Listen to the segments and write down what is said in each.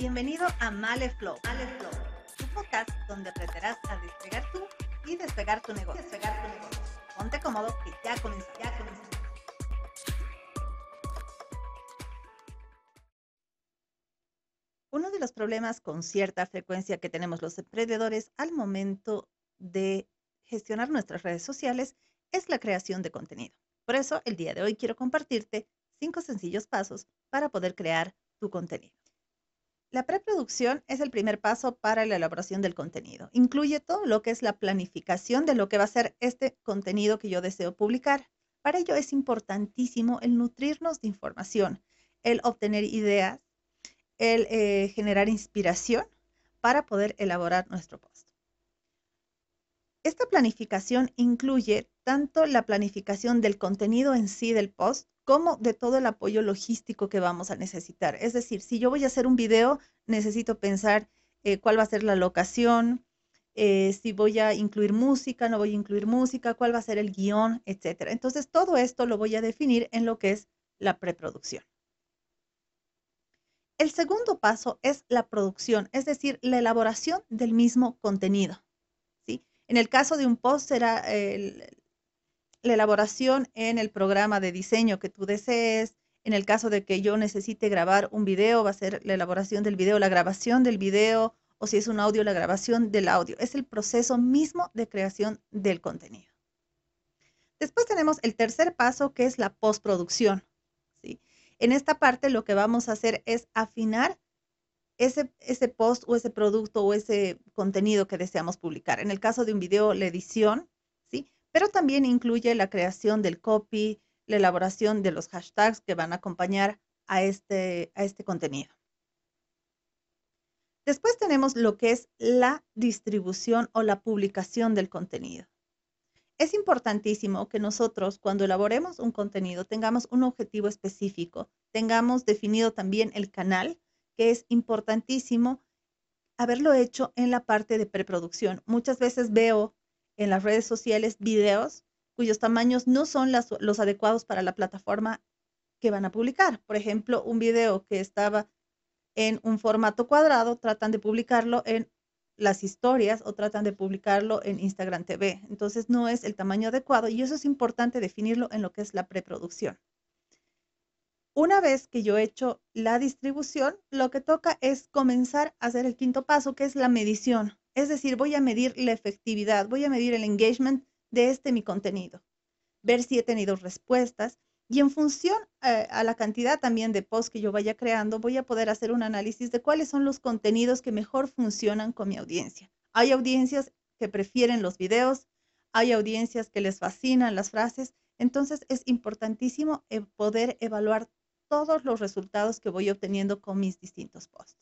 Bienvenido a Male Flow, Male Flow, tu podcast donde aprenderás a despegar tú y despegar tu negocio. Despegar tu negocio. Ponte cómodo que ya comenzó, ya comenzó. Uno de los problemas con cierta frecuencia que tenemos los emprendedores al momento de gestionar nuestras redes sociales es la creación de contenido. Por eso, el día de hoy quiero compartirte cinco sencillos pasos para poder crear tu contenido. La preproducción es el primer paso para la elaboración del contenido. Incluye todo lo que es la planificación de lo que va a ser este contenido que yo deseo publicar. Para ello es importantísimo el nutrirnos de información, el obtener ideas, el eh, generar inspiración para poder elaborar nuestro post. Esta planificación incluye tanto la planificación del contenido en sí del post como de todo el apoyo logístico que vamos a necesitar. Es decir, si yo voy a hacer un video, necesito pensar eh, cuál va a ser la locación, eh, si voy a incluir música, no voy a incluir música, cuál va a ser el guion, etc. Entonces, todo esto lo voy a definir en lo que es la preproducción. El segundo paso es la producción, es decir, la elaboración del mismo contenido. ¿sí? En el caso de un post será el, la elaboración en el programa de diseño que tú desees. En el caso de que yo necesite grabar un video, va a ser la elaboración del video, la grabación del video, o si es un audio, la grabación del audio. Es el proceso mismo de creación del contenido. Después tenemos el tercer paso, que es la postproducción. ¿sí? En esta parte lo que vamos a hacer es afinar ese, ese post o ese producto o ese contenido que deseamos publicar. En el caso de un video, la edición, pero también incluye la creación del copy, la elaboración de los hashtags que van a acompañar a este, a este contenido. Después tenemos lo que es la distribución o la publicación del contenido. Es importantísimo que nosotros cuando elaboremos un contenido tengamos un objetivo específico, tengamos definido también el canal, que es importantísimo haberlo hecho en la parte de preproducción. Muchas veces veo en las redes sociales videos cuyos tamaños no son los adecuados para la plataforma que van a publicar. Por ejemplo, un video que estaba en un formato cuadrado, tratan de publicarlo en las historias o tratan de publicarlo en Instagram TV. Entonces no es el tamaño adecuado y eso es importante definirlo en lo que es la preproducción. Una vez que yo he hecho la distribución, lo que toca es comenzar a hacer el quinto paso, que es la medición. Es decir, voy a medir la efectividad, voy a medir el engagement de este mi contenido, ver si he tenido respuestas y en función eh, a la cantidad también de posts que yo vaya creando, voy a poder hacer un análisis de cuáles son los contenidos que mejor funcionan con mi audiencia. Hay audiencias que prefieren los videos, hay audiencias que les fascinan las frases, entonces es importantísimo eh, poder evaluar todos los resultados que voy obteniendo con mis distintos posts.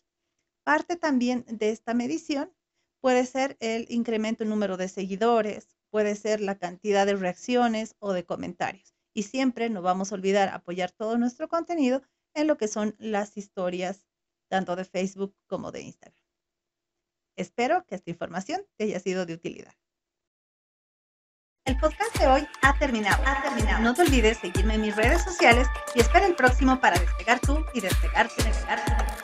Parte también de esta medición Puede ser el incremento en número de seguidores, puede ser la cantidad de reacciones o de comentarios. Y siempre no vamos a olvidar apoyar todo nuestro contenido en lo que son las historias, tanto de Facebook como de Instagram. Espero que esta información te haya sido de utilidad. El podcast de hoy ha terminado. Ha terminado. No te olvides seguirme en mis redes sociales y espera el próximo para despegar tú y despegar, despegar, despegar.